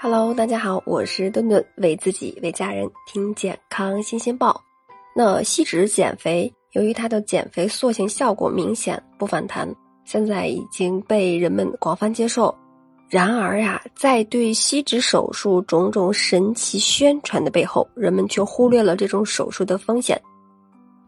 Hello，大家好，我是顿顿，为自己为家人听健康新鲜报。那吸脂减肥，由于它的减肥塑形效果明显，不反弹，现在已经被人们广泛接受。然而呀，在对吸脂手术种种神奇宣传的背后，人们却忽略了这种手术的风险。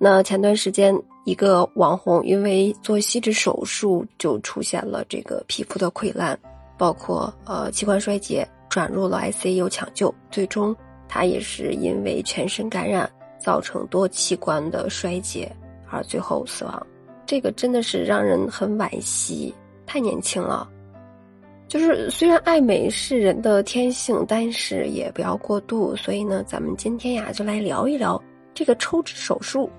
那前段时间，一个网红因为做吸脂手术，就出现了这个皮肤的溃烂，包括呃器官衰竭。转入了 ICU 抢救，最终他也是因为全身感染造成多器官的衰竭而最后死亡。这个真的是让人很惋惜，太年轻了。就是虽然爱美是人的天性，但是也不要过度。所以呢，咱们今天呀就来聊一聊这个抽脂手术。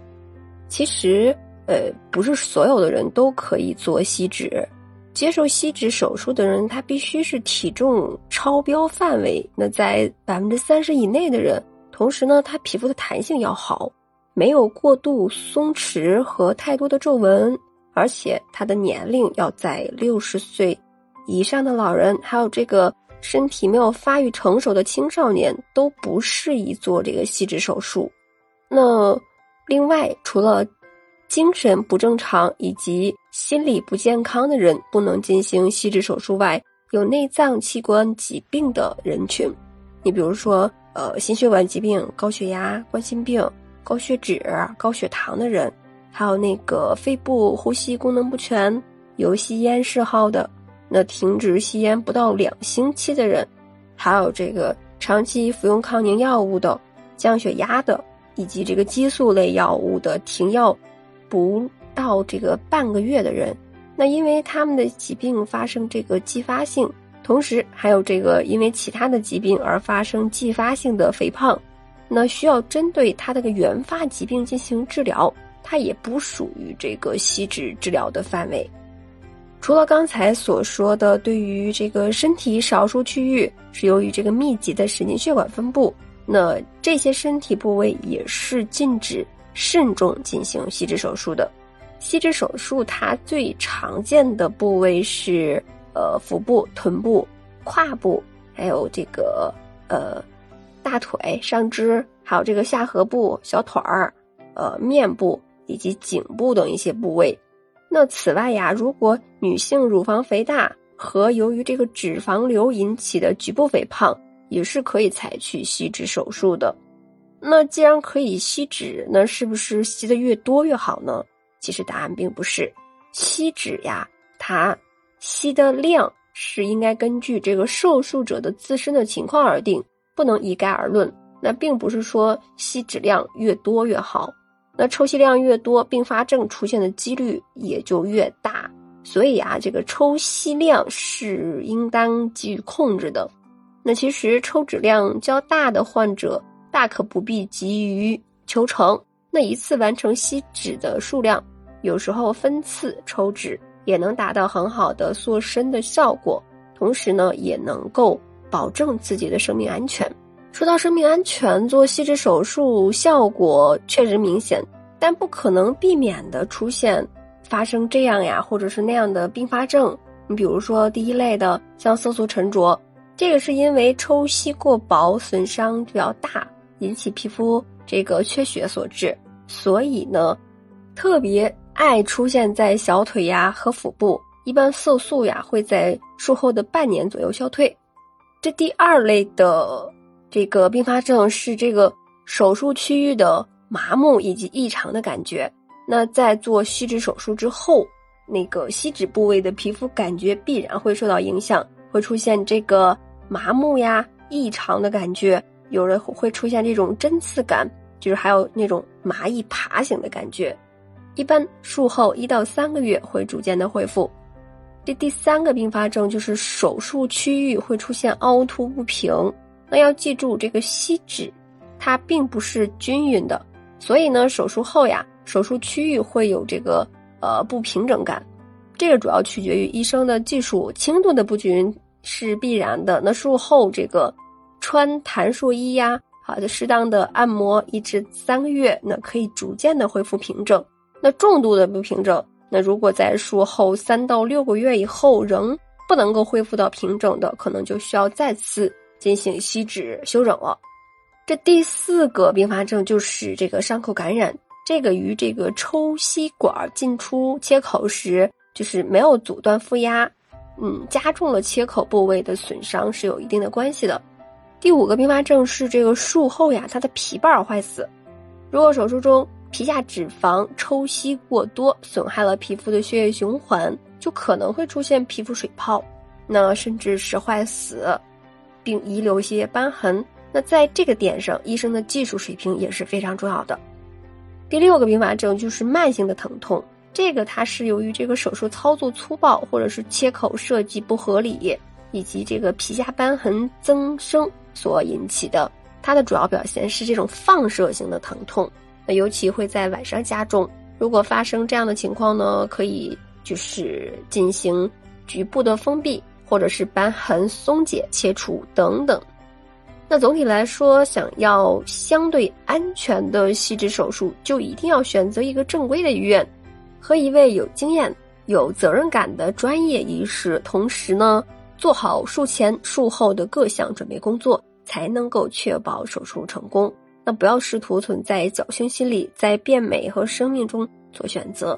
其实，呃，不是所有的人都可以做吸脂。接受吸脂手术的人，他必须是体重超标范围，那在百分之三十以内的人，同时呢，他皮肤的弹性要好，没有过度松弛和太多的皱纹，而且他的年龄要在六十岁以上的老人，还有这个身体没有发育成熟的青少年都不适宜做这个吸脂手术。那另外，除了精神不正常以及心理不健康的人不能进行吸脂手术外，有内脏器官疾病的人群，你比如说，呃，心血管疾病、高血压、冠心病、高血脂、高血糖的人，还有那个肺部呼吸功能不全、有吸烟嗜好的，那停止吸烟不到两星期的人，还有这个长期服用抗凝药物的、降血压的，以及这个激素类药物的停药。不到这个半个月的人，那因为他们的疾病发生这个继发性，同时还有这个因为其他的疾病而发生继发性的肥胖，那需要针对他这个原发疾病进行治疗，它也不属于这个吸脂治疗的范围。除了刚才所说的，对于这个身体少数区域是由于这个密集的神经血管分布，那这些身体部位也是禁止。慎重进行吸脂手术的，吸脂手术它最常见的部位是呃腹部、臀部、胯部，还有这个呃大腿、上肢，还有这个下颌部、小腿儿，呃面部以及颈部等一些部位。那此外呀，如果女性乳房肥大和由于这个脂肪瘤引起的局部肥胖，也是可以采取吸脂手术的。那既然可以吸脂，那是不是吸的越多越好呢？其实答案并不是，吸脂呀，它吸的量是应该根据这个受术者的自身的情况而定，不能一概而论。那并不是说吸脂量越多越好，那抽吸量越多，并发症出现的几率也就越大。所以啊，这个抽吸量是应当给予控制的。那其实抽脂量较大的患者。大可不必急于求成，那一次完成吸脂的数量，有时候分次抽脂也能达到很好的塑身的效果，同时呢，也能够保证自己的生命安全。说到生命安全，做吸脂手术效果确实明显，但不可能避免的出现发生这样呀，或者是那样的并发症。你比如说第一类的，像色素沉着，这个是因为抽吸过薄，损伤比较大。引起皮肤这个缺血所致，所以呢，特别爱出现在小腿呀和腹部。一般色素呀会在术后的半年左右消退。这第二类的这个并发症是这个手术区域的麻木以及异常的感觉。那在做吸脂手术之后，那个吸脂部位的皮肤感觉必然会受到影响，会出现这个麻木呀异常的感觉。有人会出现这种针刺感，就是还有那种蚂蚁爬行的感觉。一般术后一到三个月会逐渐的恢复。这第三个并发症就是手术区域会出现凹凸不平。那要记住，这个吸脂它并不是均匀的，所以呢，手术后呀，手术区域会有这个呃不平整感。这个主要取决于医生的技术，轻度的不均匀是必然的。那术后这个。穿弹塑衣呀，好的，适当的按摩一至三个月，那可以逐渐的恢复平整。那重度的不平整，那如果在术后三到六个月以后仍不能够恢复到平整的，可能就需要再次进行吸脂修整了。这第四个并发症就是这个伤口感染，这个与这个抽吸管进出切口时就是没有阻断负压，嗯，加重了切口部位的损伤是有一定的关系的。第五个并发症是这个术后呀，它的皮瓣坏死。如果手术中皮下脂肪抽吸过多，损害了皮肤的血液循环，就可能会出现皮肤水泡，那甚至是坏死，并遗留一些斑痕。那在这个点上，医生的技术水平也是非常重要的。第六个并发症就是慢性的疼痛，这个它是由于这个手术操作粗暴，或者是切口设计不合理，以及这个皮下瘢痕增生所引起的。它的主要表现是这种放射性的疼痛，那尤其会在晚上加重。如果发生这样的情况呢，可以就是进行局部的封闭，或者是瘢痕松解、切除等等。那总体来说，想要相对安全的吸脂手术，就一定要选择一个正规的医院，和一位有经验、有责任感的专业医师，同时呢，做好术前、术后的各项准备工作，才能够确保手术成功。那不要试图存在侥幸心理，在变美和生命中做选择。